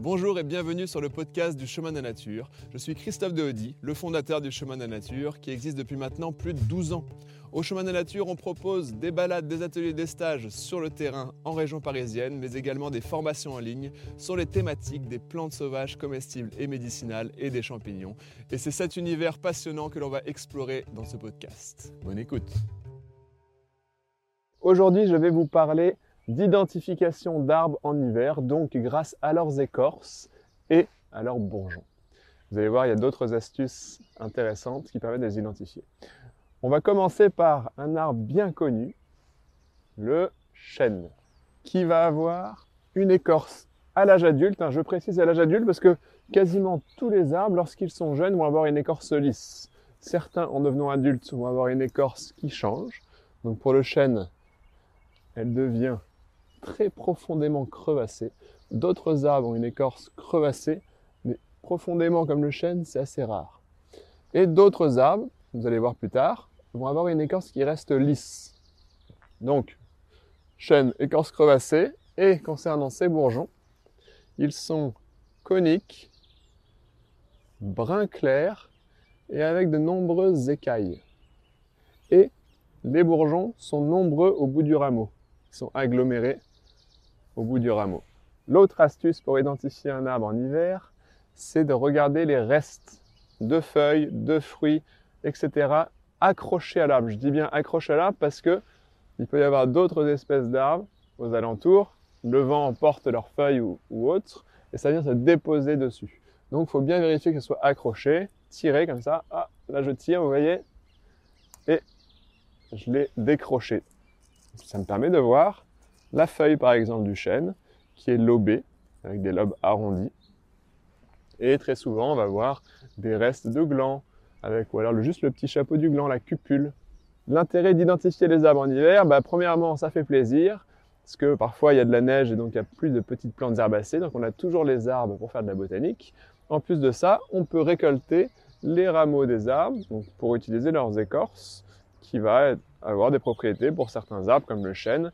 Bonjour et bienvenue sur le podcast du Chemin de la Nature. Je suis Christophe Dehody, le fondateur du Chemin de la Nature, qui existe depuis maintenant plus de 12 ans. Au Chemin de la Nature, on propose des balades, des ateliers, des stages sur le terrain en région parisienne, mais également des formations en ligne sur les thématiques des plantes sauvages comestibles et médicinales et des champignons. Et c'est cet univers passionnant que l'on va explorer dans ce podcast. Bonne écoute. Aujourd'hui, je vais vous parler d'identification d'arbres en hiver, donc grâce à leurs écorces et à leurs bourgeons. Vous allez voir, il y a d'autres astuces intéressantes qui permettent de les identifier. On va commencer par un arbre bien connu, le chêne, qui va avoir une écorce à l'âge adulte. Hein, je précise à l'âge adulte parce que quasiment tous les arbres, lorsqu'ils sont jeunes, vont avoir une écorce lisse. Certains, en devenant adultes, vont avoir une écorce qui change. Donc pour le chêne, elle devient très profondément crevassée. D'autres arbres ont une écorce crevassée, mais profondément comme le chêne, c'est assez rare. Et d'autres arbres, vous allez voir plus tard, vont avoir une écorce qui reste lisse. Donc, chêne, écorce crevassée, et concernant ces bourgeons, ils sont coniques, brun clair et avec de nombreuses écailles. Et les bourgeons sont nombreux au bout du rameau. Ils sont agglomérés au bout du rameau. L'autre astuce pour identifier un arbre en hiver, c'est de regarder les restes de feuilles, de fruits, etc. accrochés à l'arbre. Je dis bien accrochés à l'arbre parce que il peut y avoir d'autres espèces d'arbres aux alentours. Le vent emporte leurs feuilles ou, autres et ça vient se déposer dessus. Donc il faut bien vérifier que ce soit accroché, tiré comme ça. Ah, là je tire, vous voyez, et je l'ai décroché. Ça me permet de voir la feuille par exemple du chêne qui est lobée avec des lobes arrondis. Et très souvent on va voir des restes de glands avec ou alors juste le petit chapeau du gland, la cupule. L'intérêt d'identifier les arbres en hiver, bah, premièrement ça fait plaisir parce que parfois il y a de la neige et donc il y a plus de petites plantes herbacées, donc on a toujours les arbres pour faire de la botanique. En plus de ça, on peut récolter les rameaux des arbres pour utiliser leurs écorces qui va avoir des propriétés pour certains arbres comme le chêne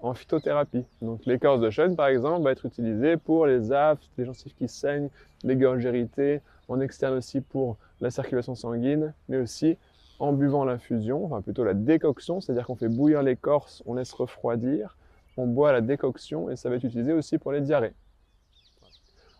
en phytothérapie. Donc l'écorce de chêne, par exemple, va être utilisée pour les aftes, les gencives qui saignent, les gorges irritées, en externe aussi pour la circulation sanguine, mais aussi en buvant l'infusion, enfin plutôt la décoction, c'est-à-dire qu'on fait bouillir l'écorce, on laisse refroidir, on boit la décoction et ça va être utilisé aussi pour les diarrhées.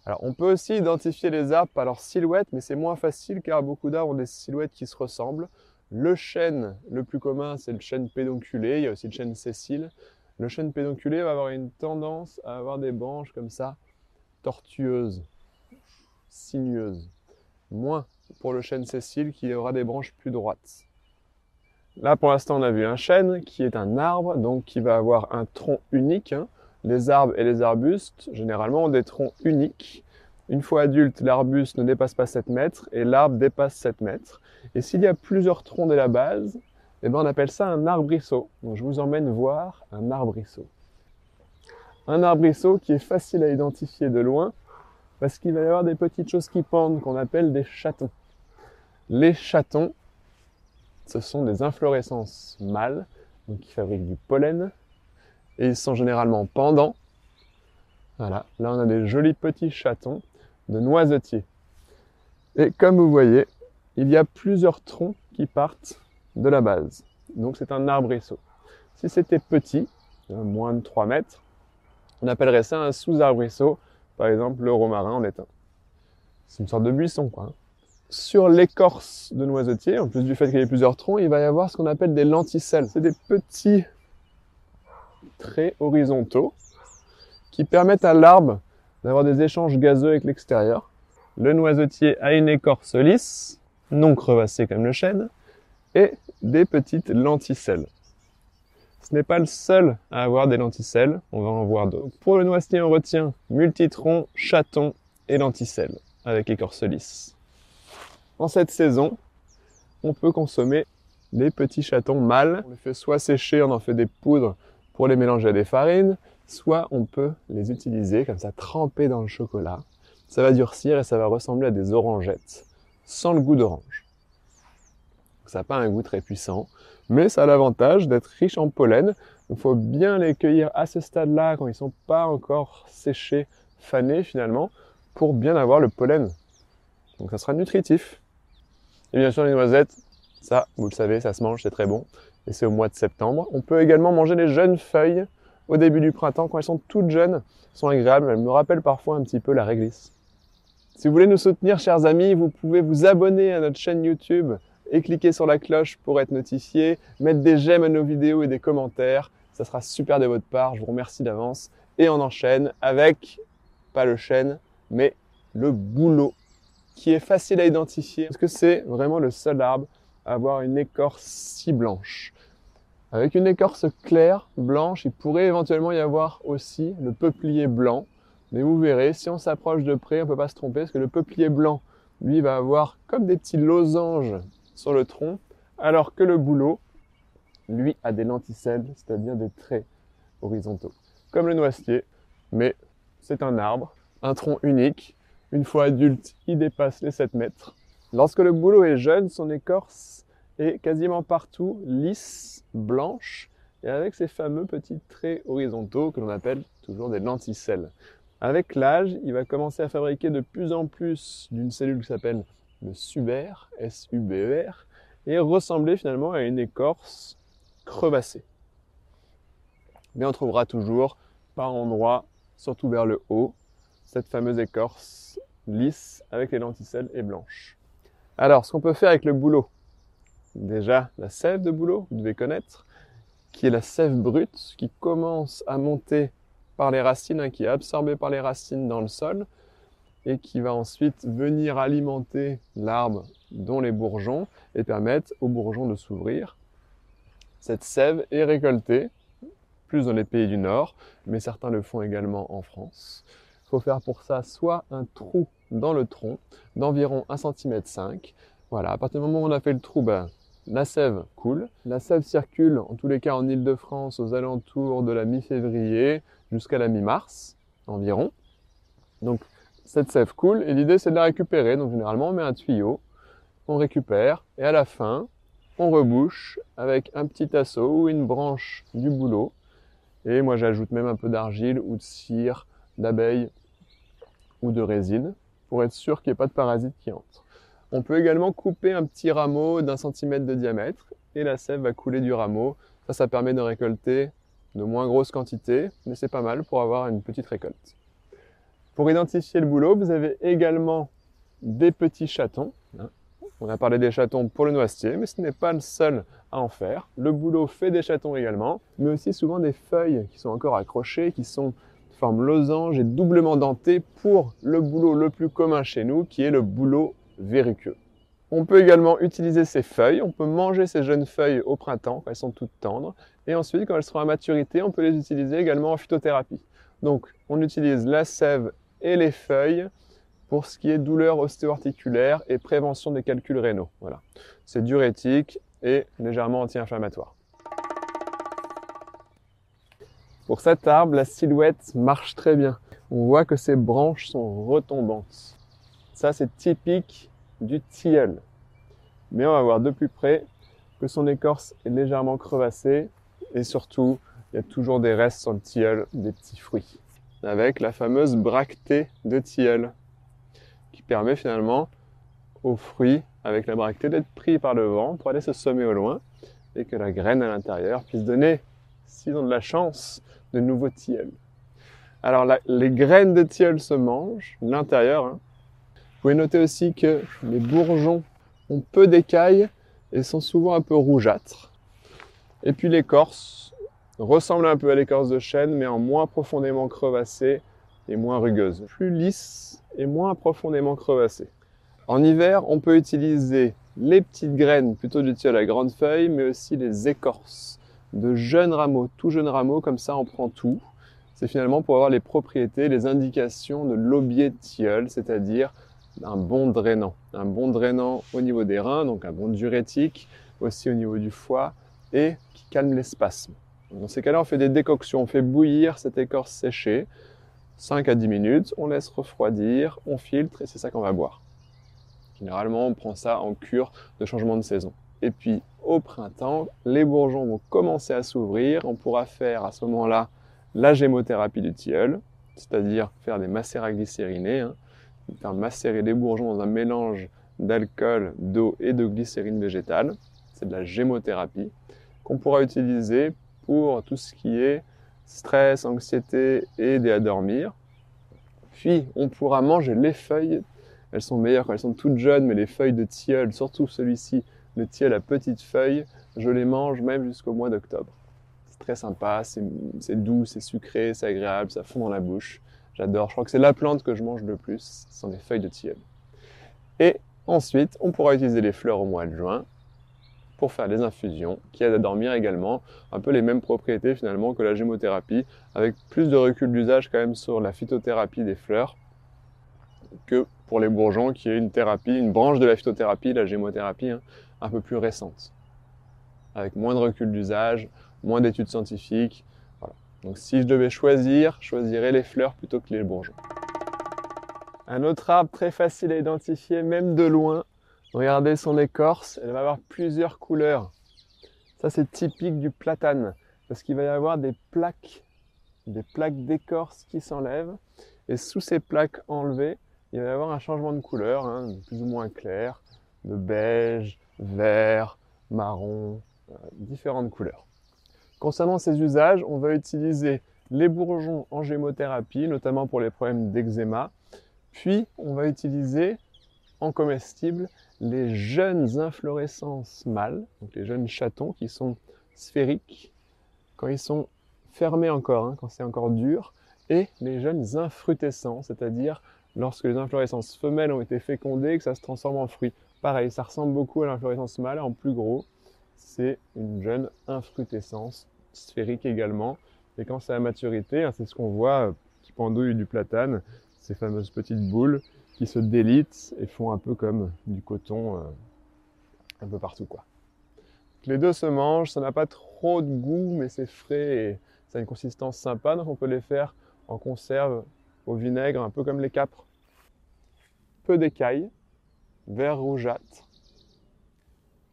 Alors on peut aussi identifier les arbres par leur silhouette, mais c'est moins facile car beaucoup d'arbres ont des silhouettes qui se ressemblent. Le chêne, le plus commun, c'est le chêne pédonculé, il y a aussi le chêne sessile. Le chêne pédonculé va avoir une tendance à avoir des branches comme ça, tortueuses, sinueuses. Moins pour le chêne sessile qui aura des branches plus droites. Là, pour l'instant, on a vu un chêne qui est un arbre, donc qui va avoir un tronc unique. Hein. Les arbres et les arbustes, généralement, ont des troncs uniques. Une fois adulte, l'arbuste ne dépasse pas 7 mètres et l'arbre dépasse 7 mètres. Et s'il y a plusieurs troncs dès la base, eh ben, on appelle ça un arbrisseau. Donc je vous emmène voir un arbrisseau. Un arbrisseau qui est facile à identifier de loin parce qu'il va y avoir des petites choses qui pendent qu'on appelle des chatons. Les chatons, ce sont des inflorescences mâles qui fabriquent du pollen et ils sont généralement pendants. Voilà, là on a des jolis petits chatons de noisetiers. Et comme vous voyez, il y a plusieurs troncs qui partent de la base. Donc c'est un arbrisseau. Si c'était petit, euh, moins de 3 mètres, on appellerait ça un sous-arbrisseau. Par exemple, le romarin en est un. C'est une sorte de buisson, quoi. Hein. Sur l'écorce de noisetier, en plus du fait qu'il y ait plusieurs troncs, il va y avoir ce qu'on appelle des lenticelles. C'est des petits traits horizontaux qui permettent à l'arbre d'avoir des échanges gazeux avec l'extérieur. Le noisetier a une écorce lisse, non crevassée comme le chêne, et des petites lenticelles. Ce n'est pas le seul à avoir des lenticelles, on va en voir d'autres. Pour le noisetier, on retient multitron, chaton et lenticelles, avec écorce lisse. En cette saison, on peut consommer les petits chatons mâles. On les fait soit sécher, on en fait des poudres pour les mélanger à des farines, soit on peut les utiliser comme ça, trempés dans le chocolat. Ça va durcir et ça va ressembler à des orangettes, sans le goût d'orange. Ça n'a pas un goût très puissant, mais ça a l'avantage d'être riche en pollen. Il faut bien les cueillir à ce stade-là, quand ils ne sont pas encore séchés, fanés finalement, pour bien avoir le pollen. Donc ça sera nutritif. Et bien sûr les noisettes, ça, vous le savez, ça se mange, c'est très bon. Et c'est au mois de septembre. On peut également manger les jeunes feuilles au début du printemps, quand elles sont toutes jeunes, elles sont agréables. Elles me rappellent parfois un petit peu la réglisse. Si vous voulez nous soutenir, chers amis, vous pouvez vous abonner à notre chaîne YouTube et cliquer sur la cloche pour être notifié, mettre des j'aime à nos vidéos et des commentaires. Ça sera super de votre part. Je vous remercie d'avance. Et on enchaîne avec, pas le chêne, mais le bouleau, qui est facile à identifier parce que c'est vraiment le seul arbre à avoir une écorce si blanche. Avec une écorce claire, blanche, il pourrait éventuellement y avoir aussi le peuplier blanc. Mais vous verrez, si on s'approche de près, on ne peut pas se tromper, parce que le peuplier blanc, lui, va avoir comme des petits losanges sur le tronc, alors que le bouleau, lui, a des lenticelles, c'est-à-dire des traits horizontaux. Comme le noisetier, mais c'est un arbre, un tronc unique. Une fois adulte, il dépasse les 7 mètres. Lorsque le bouleau est jeune, son écorce est quasiment partout lisse, blanche, et avec ces fameux petits traits horizontaux que l'on appelle toujours des lenticelles. Avec l'âge, il va commencer à fabriquer de plus en plus d'une cellule qui s'appelle le suber, S-U-B-E-R, et ressembler finalement à une écorce crevassée. Mais on trouvera toujours par endroits, surtout vers le haut, cette fameuse écorce lisse avec les lenticelles et blanches. Alors, ce qu'on peut faire avec le bouleau, déjà la sève de bouleau, vous devez connaître, qui est la sève brute, qui commence à monter par les racines, hein, qui est absorbée par les racines dans le sol, et qui va ensuite venir alimenter l'arbre dont les bourgeons et permettre aux bourgeons de s'ouvrir. Cette sève est récoltée, plus dans les pays du Nord, mais certains le font également en France. Il faut faire pour ça soit un trou dans le tronc d'environ 1 cm 5. Voilà, à partir du moment où on a fait le trou, ben, la sève coule. La sève circule, en tous les cas en Ile-de-France, aux alentours de la mi-février jusqu'à la mi-mars environ. Donc cette sève coule et l'idée c'est de la récupérer. Donc généralement on met un tuyau, on récupère et à la fin on rebouche avec un petit assaut ou une branche du bouleau. Et moi j'ajoute même un peu d'argile ou de cire d'abeille ou de résine pour être sûr qu'il n'y ait pas de parasites qui entrent. On peut également couper un petit rameau d'un centimètre de diamètre et la sève va couler du rameau. Ça, ça permet de récolter de moins grosses quantités, mais c'est pas mal pour avoir une petite récolte. Pour identifier le boulot, vous avez également des petits chatons. Hein. On a parlé des chatons pour le noisetier, mais ce n'est pas le seul à en faire. Le boulot fait des chatons également, mais aussi souvent des feuilles qui sont encore accrochées, qui sont de forme losange et doublement dentées pour le boulot le plus commun chez nous, qui est le boulot verruqueux. On peut également utiliser ces feuilles, on peut manger ces jeunes feuilles au printemps elles sont toutes tendres, et ensuite quand elles seront à maturité, on peut les utiliser également en phytothérapie. Donc on utilise la sève et les feuilles pour ce qui est douleur ostéo-articulaire et prévention des calculs rénaux. Voilà. C'est diurétique et légèrement anti-inflammatoire. Pour cet arbre, la silhouette marche très bien. On voit que ses branches sont retombantes. Ça, c'est typique du tilleul. Mais on va voir de plus près que son écorce est légèrement crevassée et surtout, il y a toujours des restes sur le tilleul, des petits fruits. Avec la fameuse bractée de tilleul qui permet finalement aux fruits avec la bractée d'être pris par le vent pour aller se semer au loin et que la graine à l'intérieur puisse donner, s'ils ont de la chance, de nouveaux tilleuls. Alors les graines de tilleul se mangent, l'intérieur, hein, vous pouvez noter aussi que les bourgeons ont peu d'écailles et sont souvent un peu rougeâtres. Et puis l'écorce ressemble un peu à l'écorce de chêne, mais en moins profondément crevassée et moins rugueuse. Plus lisse et moins profondément crevassée. En hiver, on peut utiliser les petites graines plutôt du tilleul à grande feuille, mais aussi les écorces de jeunes rameaux, tout jeunes rameaux, comme ça on prend tout. C'est finalement pour avoir les propriétés, les indications de l'aubier de tilleul, c'est-à-dire un bon drainant. Un bon drainant au niveau des reins, donc un bon diurétique, aussi au niveau du foie, et qui calme les spasmes. Dans ces cas-là, on fait des décoctions, on fait bouillir cette écorce séchée, 5 à 10 minutes, on laisse refroidir, on filtre, et c'est ça qu'on va boire. Généralement, on prend ça en cure de changement de saison. Et puis, au printemps, les bourgeons vont commencer à s'ouvrir, on pourra faire à ce moment-là la gémothérapie du tilleul, c'est-à-dire faire des macérats glycérinés, hein, faire macérer les bourgeons dans un mélange d'alcool, d'eau et de glycérine végétale. C'est de la gémothérapie qu'on pourra utiliser tout ce qui est stress, anxiété et aider à dormir. Puis on pourra manger les feuilles. Elles sont meilleures quand elles sont toutes jeunes, mais les feuilles de tilleul, surtout celui-ci, le tilleul à petites feuilles, je les mange même jusqu'au mois d'octobre. C'est très sympa, c'est doux, c'est sucré, c'est agréable, ça fond dans la bouche. J'adore, je crois que c'est la plante que je mange le plus, ce sont les feuilles de tilleul. Et ensuite, on pourra utiliser les fleurs au mois de juin pour faire des infusions qui aident à dormir également. Un peu les mêmes propriétés finalement que la gémothérapie, avec plus de recul d'usage quand même sur la phytothérapie des fleurs que pour les bourgeons, qui est une thérapie, une branche de la phytothérapie, la gémothérapie, hein, un peu plus récente, avec moins de recul d'usage, moins d'études scientifiques. Donc si je devais choisir, choisirais les fleurs plutôt que les bourgeons. Un autre arbre très facile à identifier, même de loin, Regardez son écorce, elle va avoir plusieurs couleurs. Ça, c'est typique du platane, parce qu'il va y avoir des plaques, des plaques d'écorce qui s'enlèvent. Et sous ces plaques enlevées, il va y avoir un changement de couleur, hein, plus ou moins clair, de beige, vert, marron, euh, différentes couleurs. Concernant ces usages, on va utiliser les bourgeons en gémothérapie, notamment pour les problèmes d'eczéma. Puis, on va utiliser en comestible les jeunes inflorescences mâles, donc les jeunes chatons qui sont sphériques, quand ils sont fermés encore, hein, quand c'est encore dur, et les jeunes infrutescents, c'est-à-dire lorsque les inflorescences femelles ont été fécondées et que ça se transforme en fruit. Pareil, ça ressemble beaucoup à l'inflorescence mâle, en plus gros, c'est une jeune infrutescence sphérique également. Et quand c'est à maturité, hein, c'est ce qu'on voit euh, pendouille du platane, ces fameuses petites boules qui se délitent et font un peu comme du coton euh, un peu partout quoi. Les deux se mangent, ça n'a pas trop de goût mais c'est frais et ça a une consistance sympa donc on peut les faire en conserve au vinaigre un peu comme les capres. Peu d'écailles, vert rougeâtre.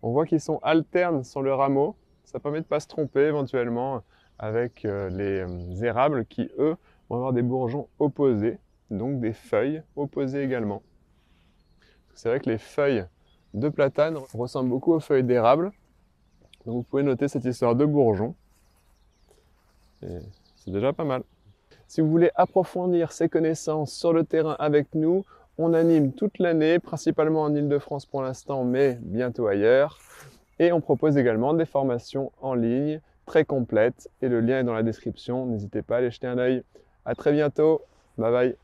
On voit qu'ils sont alternes sur le rameau, ça permet de ne pas se tromper éventuellement avec euh, les euh, érables qui eux vont avoir des bourgeons opposés donc des feuilles opposées également. C'est vrai que les feuilles de platane ressemblent beaucoup aux feuilles d'érable. Donc vous pouvez noter cette histoire de bourgeon. c'est déjà pas mal. Si vous voulez approfondir ces connaissances sur le terrain avec nous, on anime toute l'année, principalement en Ile-de-France pour l'instant, mais bientôt ailleurs. Et on propose également des formations en ligne très complètes. Et le lien est dans la description. N'hésitez pas à aller jeter un œil. À très bientôt. Bye bye.